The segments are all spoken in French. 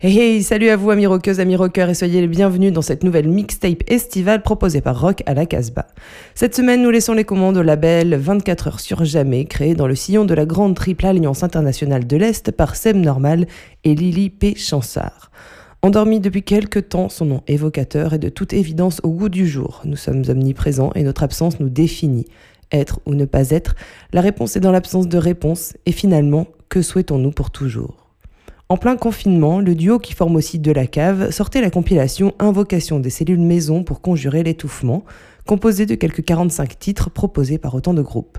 Hey hey, salut à vous amis rockeuses, amis rockeurs et soyez les bienvenus dans cette nouvelle mixtape estivale proposée par Rock à la Casbah. Cette semaine, nous laissons les commandes au label 24 heures sur jamais, créé dans le sillon de la grande triple alliance internationale de l'Est par Seb Normal et Lily P. Chansard. Endormi depuis quelque temps, son nom évocateur est de toute évidence au goût du jour. Nous sommes omniprésents et notre absence nous définit. Être ou ne pas être, la réponse est dans l'absence de réponse et finalement, que souhaitons-nous pour toujours? En plein confinement, le duo qui forme aussi De la Cave sortait la compilation Invocation des cellules maison pour conjurer l'étouffement, composée de quelques 45 titres proposés par autant de groupes.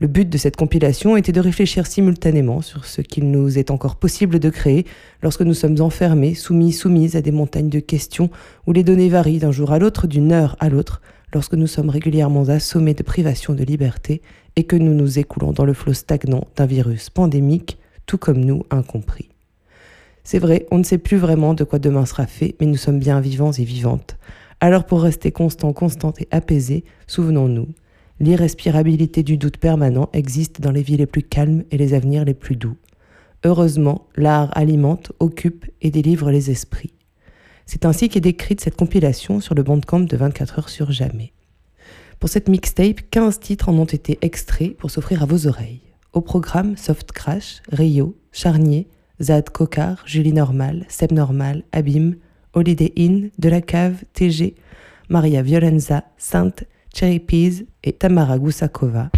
Le but de cette compilation était de réfléchir simultanément sur ce qu'il nous est encore possible de créer lorsque nous sommes enfermés, soumis, soumises à des montagnes de questions où les données varient d'un jour à l'autre, d'une heure à l'autre, lorsque nous sommes régulièrement assommés de privations de liberté et que nous nous écoulons dans le flot stagnant d'un virus pandémique, tout comme nous incompris. C'est vrai, on ne sait plus vraiment de quoi demain sera fait, mais nous sommes bien vivants et vivantes. Alors pour rester constant, constante et apaisé, souvenons-nous, l'irrespirabilité du doute permanent existe dans les vies les plus calmes et les avenirs les plus doux. Heureusement, l'art alimente, occupe et délivre les esprits. C'est ainsi qu'est décrite cette compilation sur le bandcamp de 24 heures sur jamais. Pour cette mixtape, 15 titres en ont été extraits pour s'offrir à vos oreilles. Au programme Soft Crash, Rio, Charnier, Zad Kokar, Julie Normal, Seb Normal, Abim, Holiday Inn, De la Cave, TG, Maria Violenza, Sainte, Cherry Peas et Tamara Gusakova.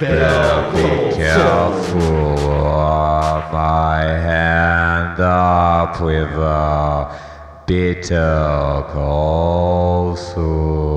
Be careful, my hand up with a bitter cold soup.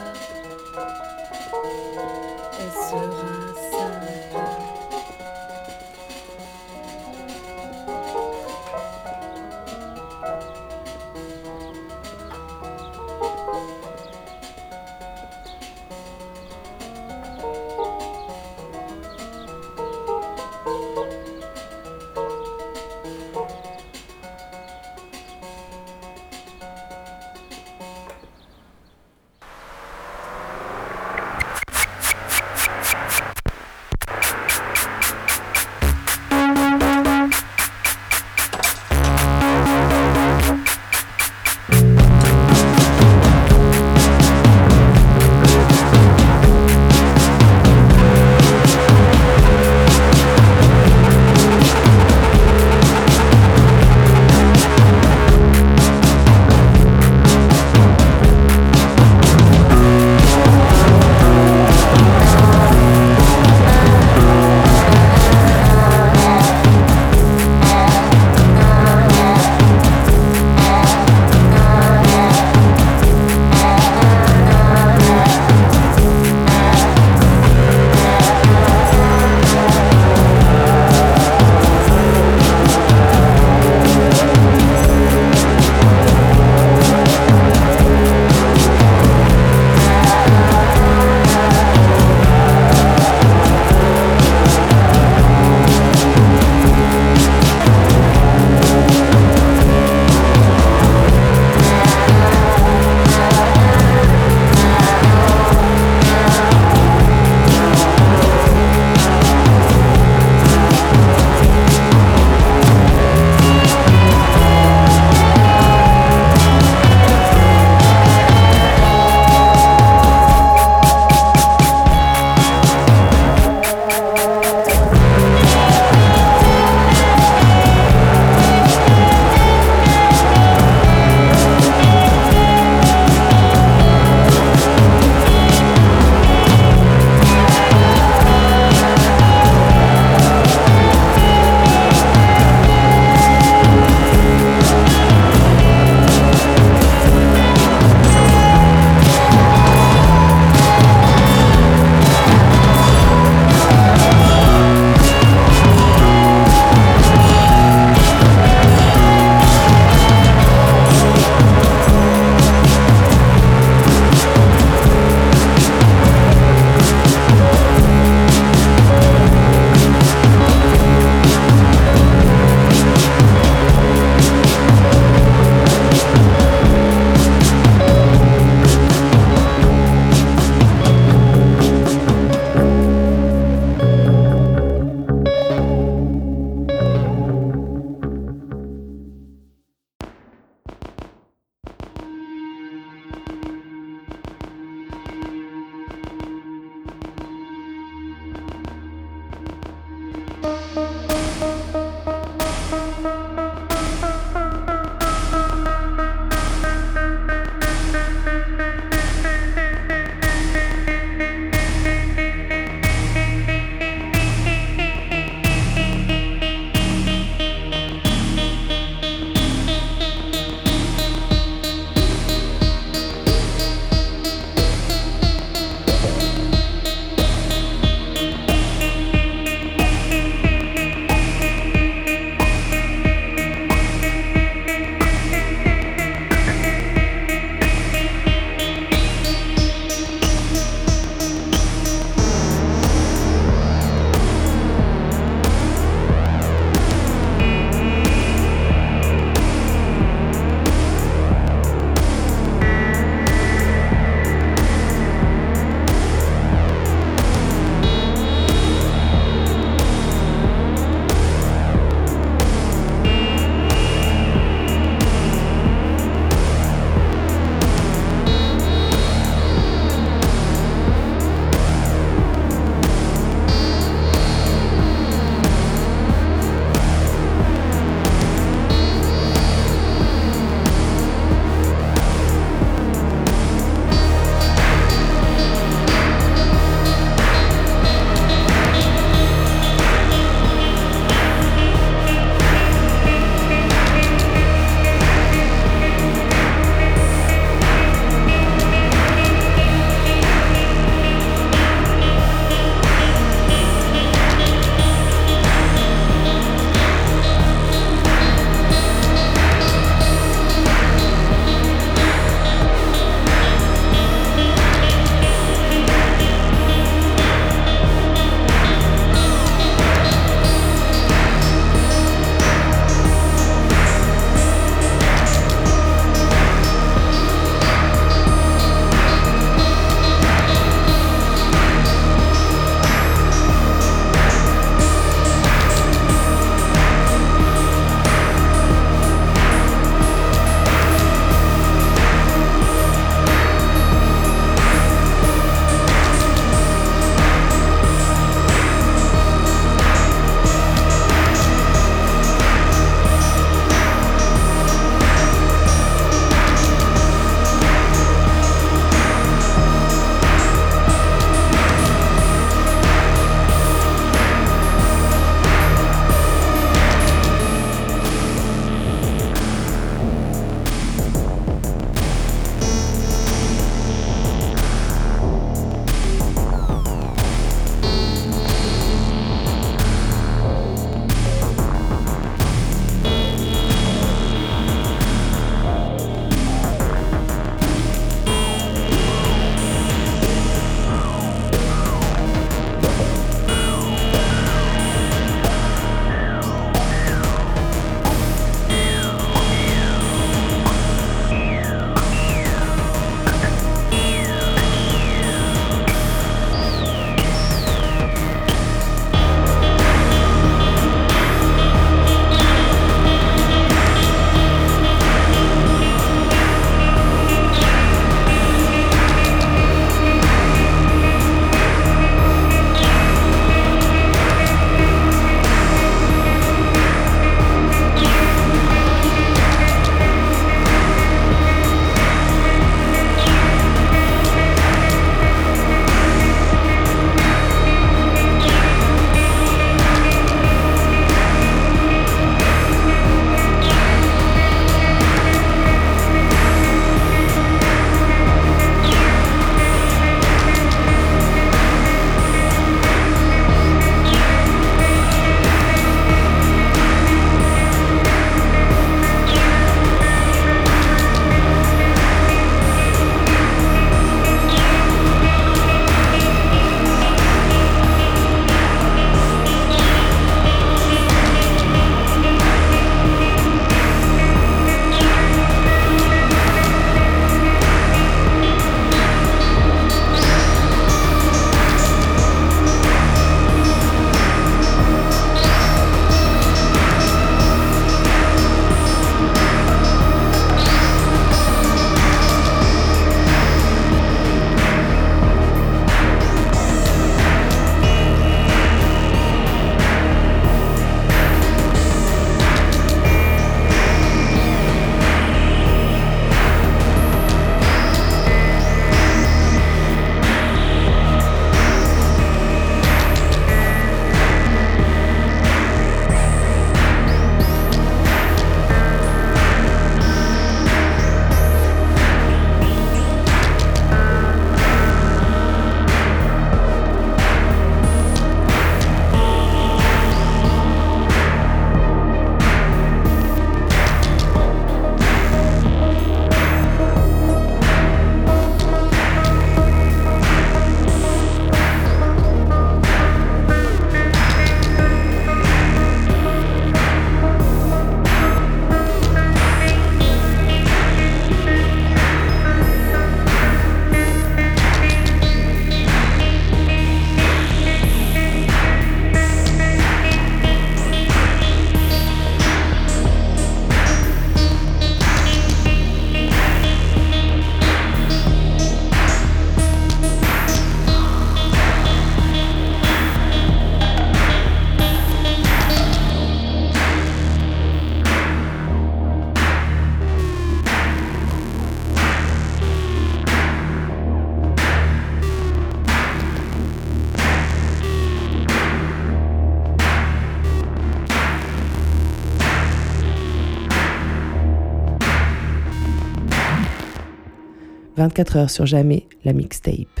24 heures sur jamais, la mixtape.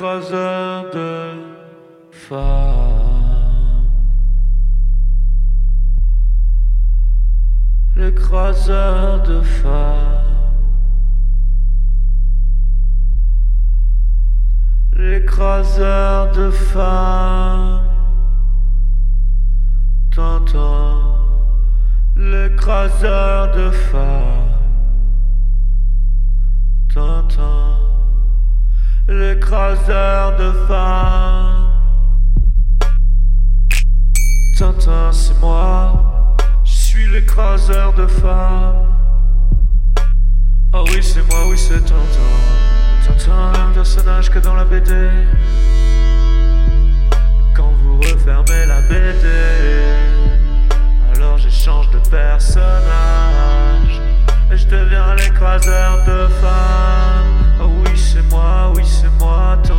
L'écraseur de femmes. L'écraseur de femmes. L'écraseur de femmes. Tintin, l'écraseur de femmes. Tintin, l'écraseur de femmes. Tintin, c'est moi, je suis l'écraseur de femmes. Ah oui, c'est moi, oui, c'est Tintin. Tintin, même personnage que dans la BD. Quand vous refermez la BD, alors j'échange de personnage et je deviens l'écraseur de femmes. Ah oui, c'est moi, oui, c'est moi, Tintin,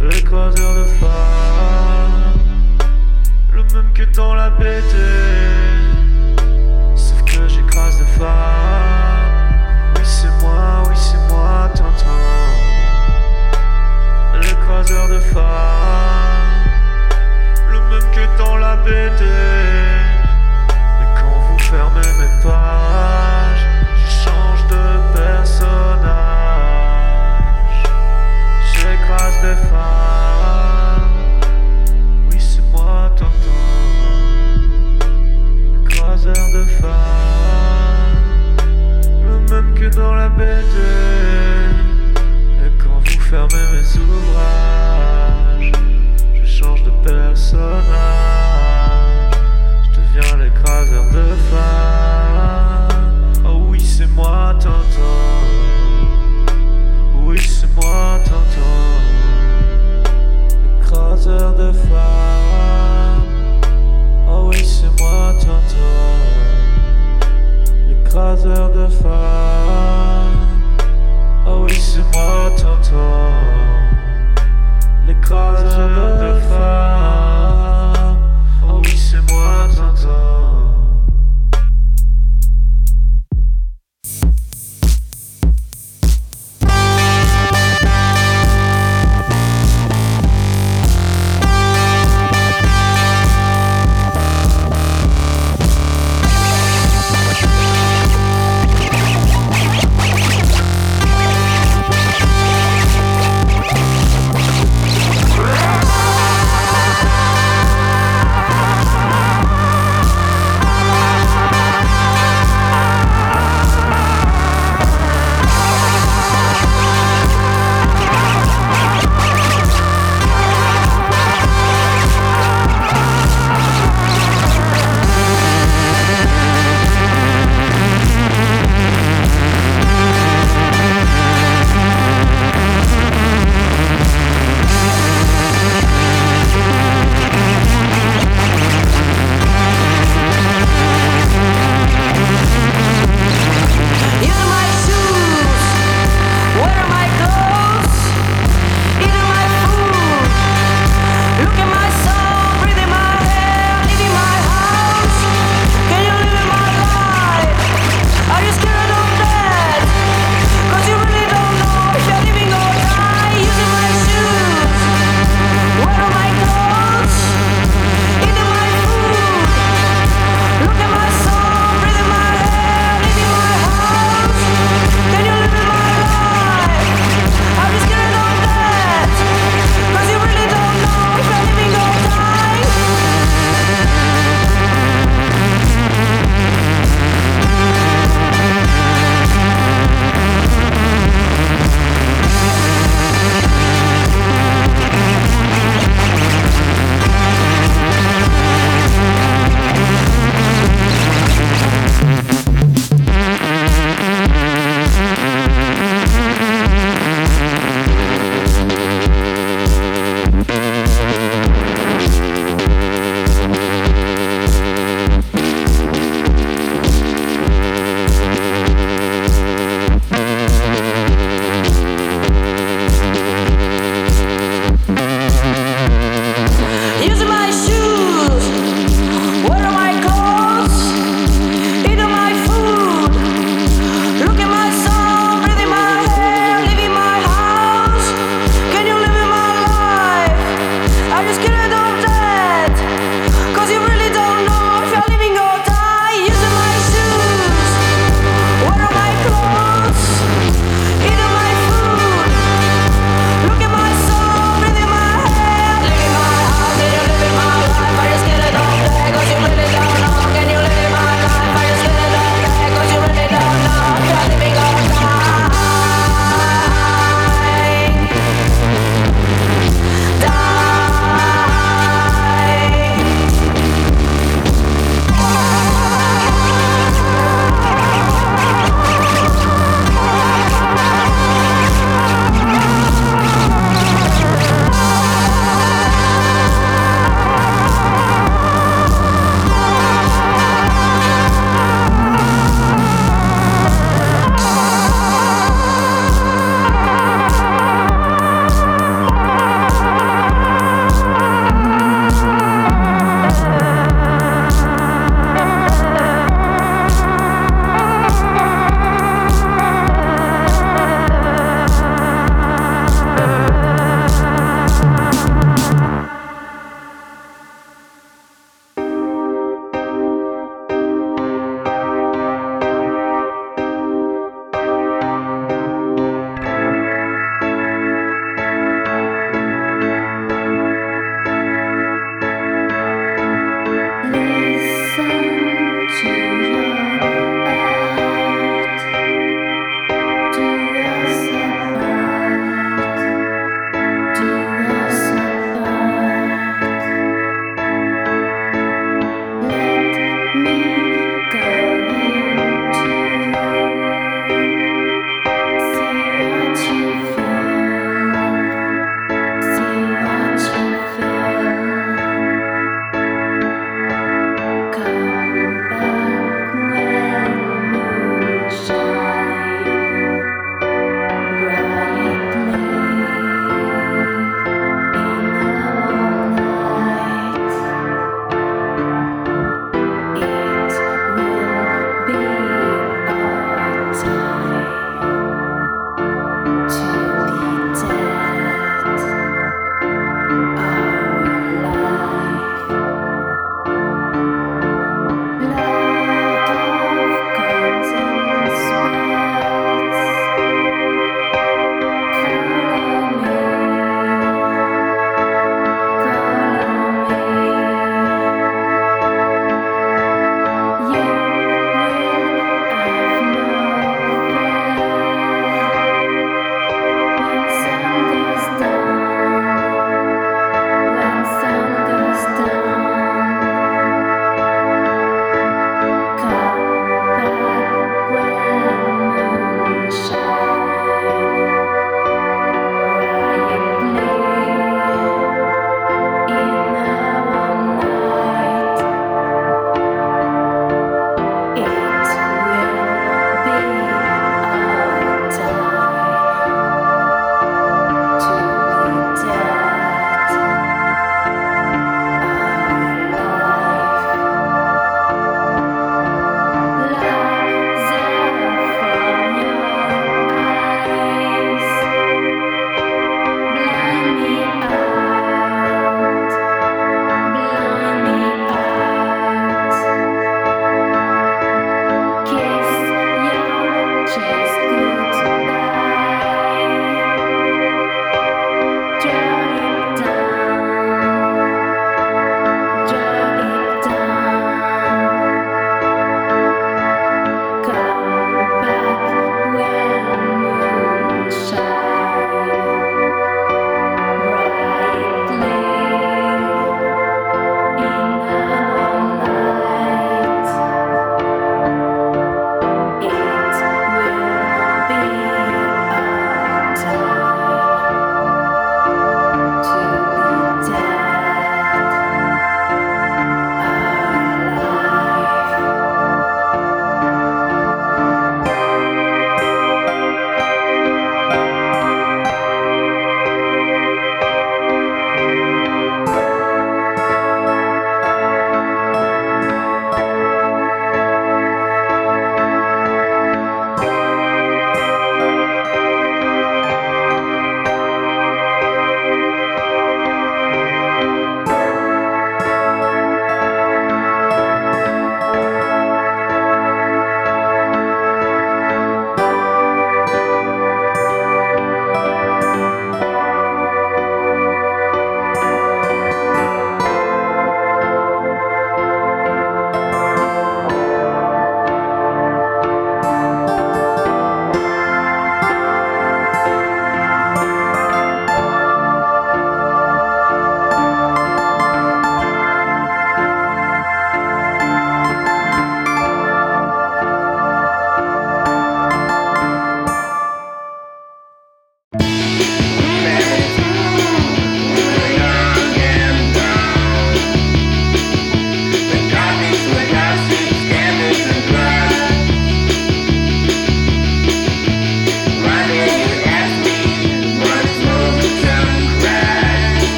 l'écraseur de femmes, le même que dans la BD, sauf que j'écrase des femmes. Oui, c'est moi, oui, c'est moi, Tintin l'écraseur de femmes, le même que dans la BD. Mais quand vous fermez mes pages, Des femmes, oui c'est moi Tintin, l'écraseur de femmes, le même que dans la BD. Et quand vous fermez mes ouvrages, je change de personnage.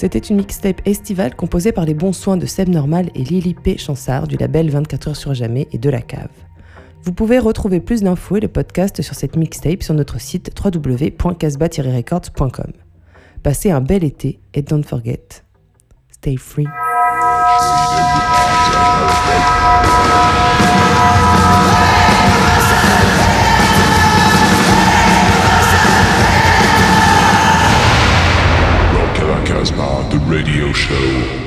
C'était une mixtape estivale composée par les bons soins de Seb Normal et Lily P. Chansard du label 24 heures sur jamais et de la cave. Vous pouvez retrouver plus d'infos et le podcast sur cette mixtape sur notre site www.casbah-records.com. Passez un bel été et don't forget, stay free. Radio Show.